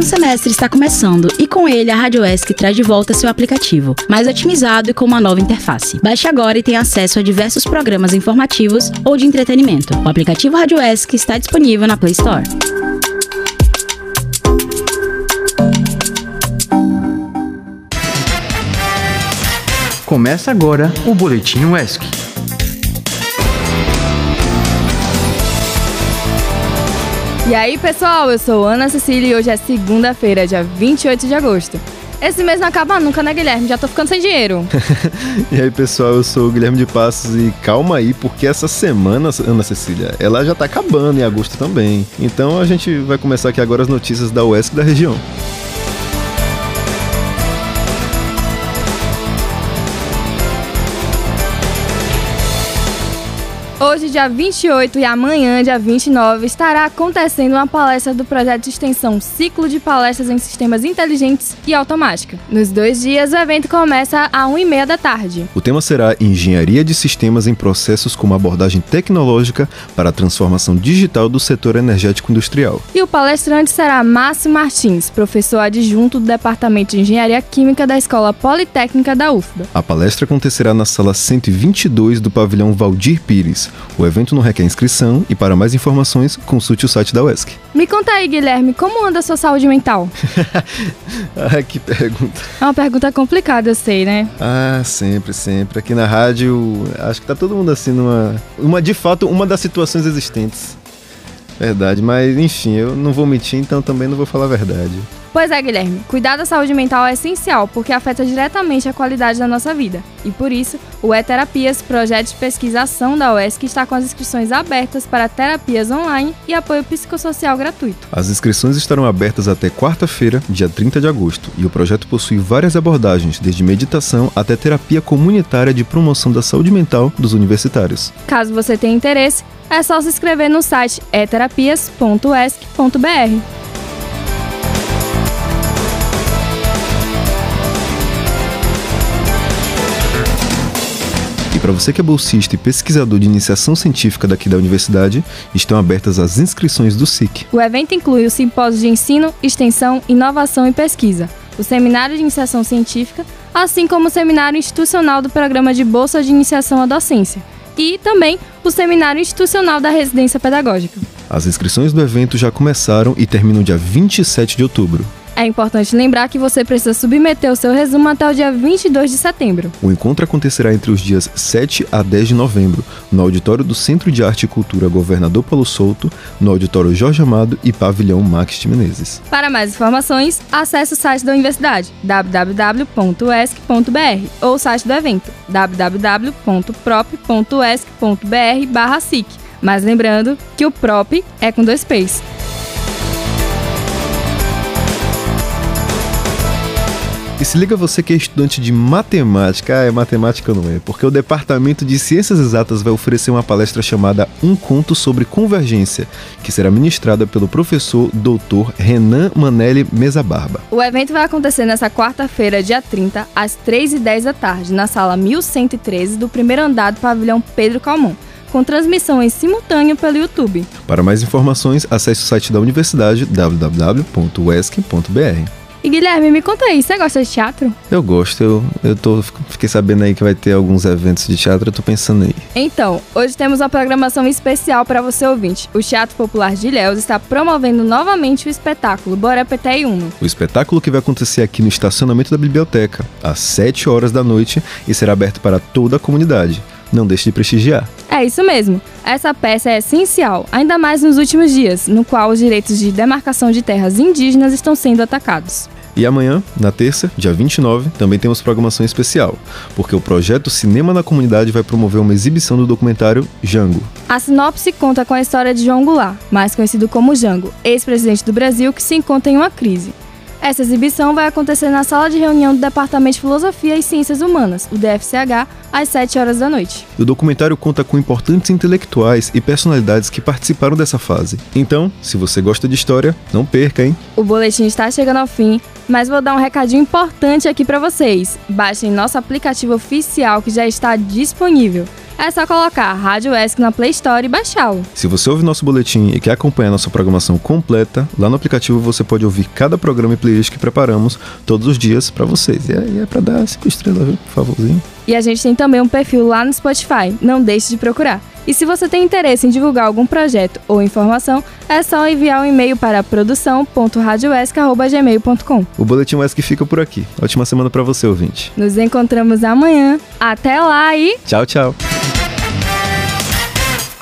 um semestre está começando e com ele a Rádio ESC traz de volta seu aplicativo, mais otimizado e com uma nova interface. Baixe agora e tenha acesso a diversos programas informativos ou de entretenimento. O aplicativo Rádio ESC está disponível na Play Store. Começa agora o Boletim UESC. E aí, pessoal, eu sou Ana Cecília e hoje é segunda-feira, dia 28 de agosto. Esse mês não acaba nunca, né, Guilherme? Já tô ficando sem dinheiro. e aí, pessoal, eu sou o Guilherme de Passos e calma aí, porque essa semana, Ana Cecília, ela já tá acabando em agosto também. Então a gente vai começar aqui agora as notícias da UESC da região. Hoje, dia 28 e amanhã, dia 29, estará acontecendo uma palestra do projeto de extensão Ciclo de Palestras em Sistemas Inteligentes e Automática. Nos dois dias, o evento começa às 1h30 da tarde. O tema será Engenharia de Sistemas em Processos como abordagem tecnológica para a transformação digital do setor energético industrial. E o palestrante será Márcio Martins, professor adjunto do Departamento de Engenharia Química da Escola Politécnica da UFBA. A palestra acontecerá na sala 122 do pavilhão Valdir Pires. O evento não requer inscrição e para mais informações, consulte o site da UESC. Me conta aí, Guilherme, como anda a sua saúde mental? ah, que pergunta. É uma pergunta complicada, eu sei, né? Ah, sempre, sempre. Aqui na rádio, acho que tá todo mundo assim numa. Uma, de fato, uma das situações existentes. Verdade, mas enfim, eu não vou mentir, então também não vou falar a verdade. Pois é, Guilherme, cuidar da saúde mental é essencial porque afeta diretamente a qualidade da nossa vida. E por isso, o E-Terapias, projeto de pesquisação da UESC, está com as inscrições abertas para terapias online e apoio psicossocial gratuito. As inscrições estarão abertas até quarta-feira, dia 30 de agosto, e o projeto possui várias abordagens, desde meditação até terapia comunitária de promoção da saúde mental dos universitários. Caso você tenha interesse, é só se inscrever no site eterapias.esc.br. para você que é bolsista e pesquisador de iniciação científica daqui da universidade, estão abertas as inscrições do SIC. O evento inclui o simpósio de ensino, extensão, inovação e pesquisa, o seminário de iniciação científica, assim como o seminário institucional do programa de bolsa de iniciação à docência e também o seminário institucional da residência pedagógica. As inscrições do evento já começaram e terminam dia 27 de outubro. É importante lembrar que você precisa submeter o seu resumo até o dia 22 de setembro. O encontro acontecerá entre os dias 7 a 10 de novembro, no auditório do Centro de Arte e Cultura Governador Paulo Souto, no auditório Jorge Amado e pavilhão Max de Menezes. Para mais informações, acesse o site da universidade www.esc.br ou o site do evento www.prop.esc.br/sic. Mas lembrando que o prop é com dois p's. E se liga você que é estudante de matemática, ah, é matemática não é, porque o Departamento de Ciências Exatas vai oferecer uma palestra chamada Um Conto sobre Convergência, que será ministrada pelo professor Dr. Renan Manelli Mesa Barba. O evento vai acontecer nesta quarta-feira, dia 30, às 3h10 da tarde, na sala 1113 do primeiro andar do pavilhão Pedro Calmon com transmissão em simultâneo pelo YouTube. Para mais informações, acesse o site da universidade www.esc.br. E Guilherme, me conta aí, você gosta de teatro? Eu gosto, eu, eu tô, fiquei sabendo aí que vai ter alguns eventos de teatro, eu tô pensando aí. Então, hoje temos uma programação especial para você ouvinte. O Teatro Popular de Ilhéus está promovendo novamente o espetáculo Bora Peté Uno. O espetáculo que vai acontecer aqui no estacionamento da biblioteca, às 7 horas da noite, e será aberto para toda a comunidade não deixe de prestigiar. É isso mesmo. Essa peça é essencial, ainda mais nos últimos dias, no qual os direitos de demarcação de terras indígenas estão sendo atacados. E amanhã, na terça, dia 29, também temos programação especial, porque o projeto Cinema na Comunidade vai promover uma exibição do documentário Jango. A sinopse conta com a história de João Goulart, mais conhecido como Jango, ex-presidente do Brasil que se encontra em uma crise. Essa exibição vai acontecer na sala de reunião do Departamento de Filosofia e Ciências Humanas, o DFCH, às 7 horas da noite. O documentário conta com importantes intelectuais e personalidades que participaram dessa fase. Então, se você gosta de história, não perca, hein? O boletim está chegando ao fim, mas vou dar um recadinho importante aqui para vocês. Baixem nosso aplicativo oficial que já está disponível. É só colocar Rádio ESC na Play Store e baixá-lo. Se você ouve nosso boletim e quer acompanhar nossa programação completa, lá no aplicativo você pode ouvir cada programa e playlist que preparamos todos os dias para vocês. E é, e é para dar cinco estrelas, viu? Por favorzinho. E a gente tem também um perfil lá no Spotify, não deixe de procurar. E se você tem interesse em divulgar algum projeto ou informação, é só enviar um e-mail para produção.radioesc.gmail.com. O Boletim UESC fica por aqui. Ótima semana para você, ouvinte. Nos encontramos amanhã. Até lá e Tchau, tchau.